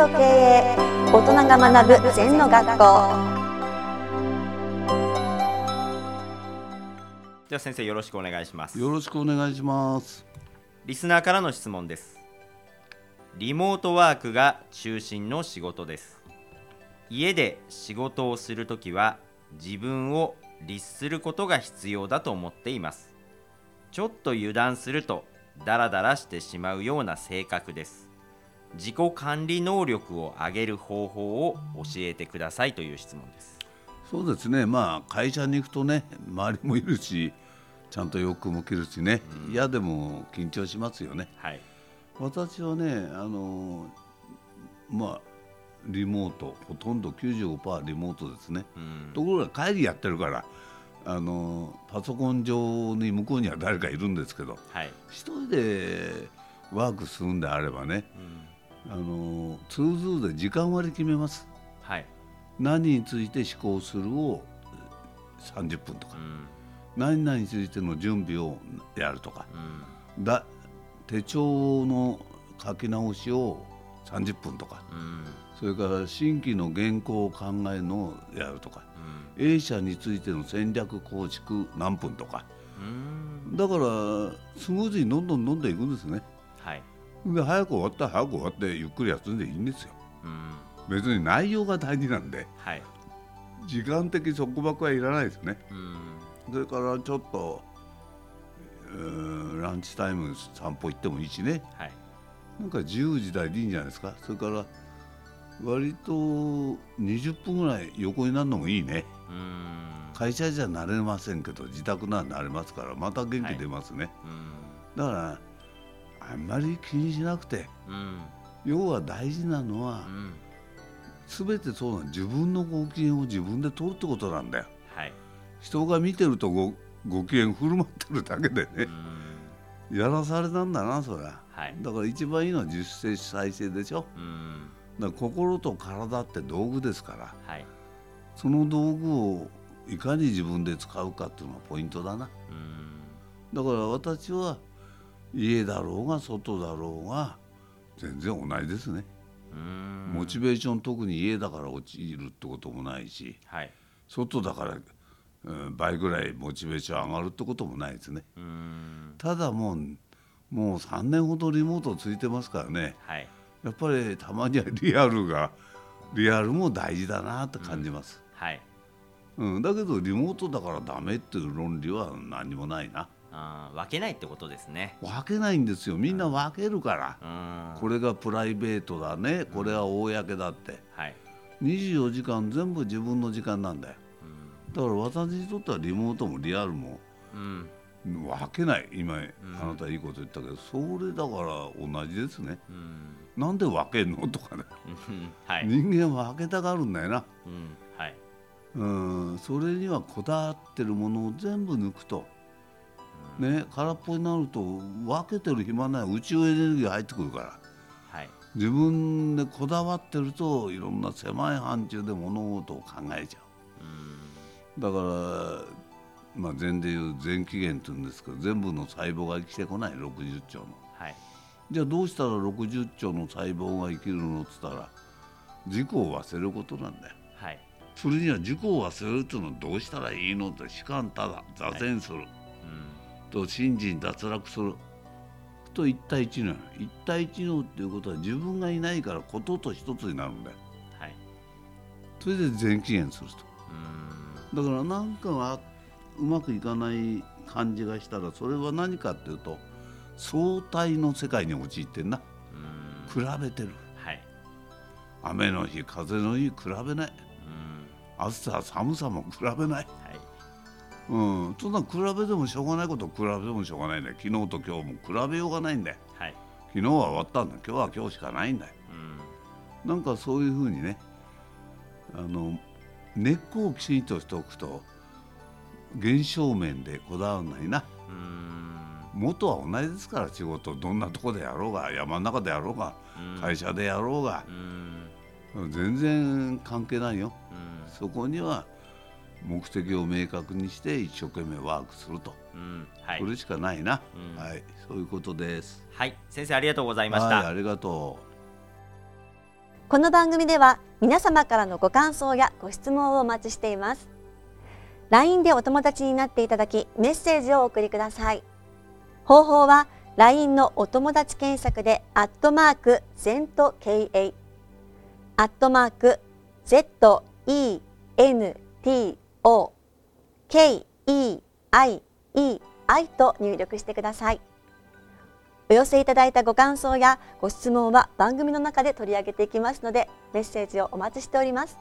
と経営大人が学ぶ禅の学校。では先生よろしくお願いします。よろしくお願いします。リスナーからの質問です。リモートワークが中心の仕事です。家で仕事をするときは自分を律することが必要だと思っています。ちょっと油断するとダラダラしてしまうような性格です自己管理能力を上げる方法を教えてくださいという質問です。そうですね。まあ会社に行くとね周りもいるしちゃんと洋服も着るしね、うん、嫌でも緊張しますよね、はい、私はねあのまあリモートほとんど95%リモートですね、うん、ところが会議やってるからあのパソコン上に向こうには誰かいるんですけど、はい、一人でワークするんであればね、うん、あの to do で時間割決めます、はい、何について思考するを30分とか、うん、何々についての準備をやるとか、うん、だ手帳の書き直しを30分とか、それから新規の原稿を考えるのをやるとか、A 社についての戦略構築何分とか。だからスムーズにどんどんどんどんいくんですね。早く終わったら早く終わってゆっくり休んでいいんですよ。別に内容が大事なんで、はい、時間的束縛はいらないですね。それからちょっとランチタイム散歩行ってもいいしね、はい、なんか自由自在でいいんじゃないですか。それから割と20分ぐらい横になるのもいいね。会社じゃなれませんけど自宅ならなれますからまた元気出ますね、はい、だからあんまり気にしなくて、うん、要は大事なのは、うん、全てそうな自分のご機嫌を自分で取るってことなんだよ、はい、人が見てるとごご機嫌振る舞ってるだけでね、うん、やらされたんだなそりゃ、はい、だから一番いいのは自主性再生でしょ、うん、だから心と体って道具ですから、はい。その道具をいかに自分で使うかっていうのがポイントだな。だから私は家だろうが外だろうが全然同じですね。モチベーション特に家だから落ちるってこともないし、はい、外だから、うん、倍ぐらいモチベーション上がるってこともないですね。ただもうもう3年ほどリモートついてますからね、はい、やっぱりたまにはリアルがリアルも大事だなと感じます、はい、うん、だけどリモートだからダメっていう論理は何もないなあ分けないってことですね。分けないんですよ。みんな分けるから、うん、これがプライベートだね。これは公だって、うん、はい、24時間全部自分の時間なんだよ、うん、だから私にとってはリモートもリアルも、うん。分けない。今、あなたいいこと言ったけどそれだから同じですね、うん、なんで分けんの？とかね、はい、人間は分けたがるんだよな、うん。はい、うん。それにはこだわってるものを全部抜くと、うん、ね空っぽになると分けてる暇ない。宇宙エネルギー入ってくるから、はい、自分でこだわってるといろんな狭い範疇で物事を考えちゃう、うん、だからまあ禅でいう全起源って言うんですけど全部の細胞が生きてこない。60兆の。はい。じゃあどうしたら60兆の細胞が生きるのっつったら自己を忘れることなんだよ。はい、それには自己を忘れるっていうのはどうしたらいいのって士官ただ座禅する、はいうん、と信心脱落すると一対一能一対一能っていうことは自分がいないからことと一つになるんだよ。はい、それで全起源すると。だからなんかがうまくいかない感じがしたらそれは何かっていうと相対の世界に陥ってんな。比べてる、はい、雨の日風の日比べない。暑さ寒さも比べない、はい、うん、そんな比べてもしょうがないこと比べてもしょうがないんだよ。昨日と今日も比べようがないんだよ、はい、昨日は終わったんだ今日は今日しかないんだよ、うん、なんかそういうふうにねあの根っこをきちんとしておくと現象面でこだわらないな。うん。元は同じですから仕事どんなとこでやろうが山の中でやろうが、会社でやろうが、全然関係ないよ、そこには目的を明確にして一生懸命ワークすると、うんはい、これしかないな、うん、はい。そういうことです。はい。先生ありがとうございました、はい、ありがとこの番組では皆様からのご感想やご質問をお待ちしています。LINE でお友達になっていただきメッセージをお送りください。方法は LINE のお友達検索でアットマーク ZENTKA アットマーク O KEIEI と入力してください。お寄せいただいたご感想やご質問は番組の中で取り上げていきますのでメッセージをお待ちしております。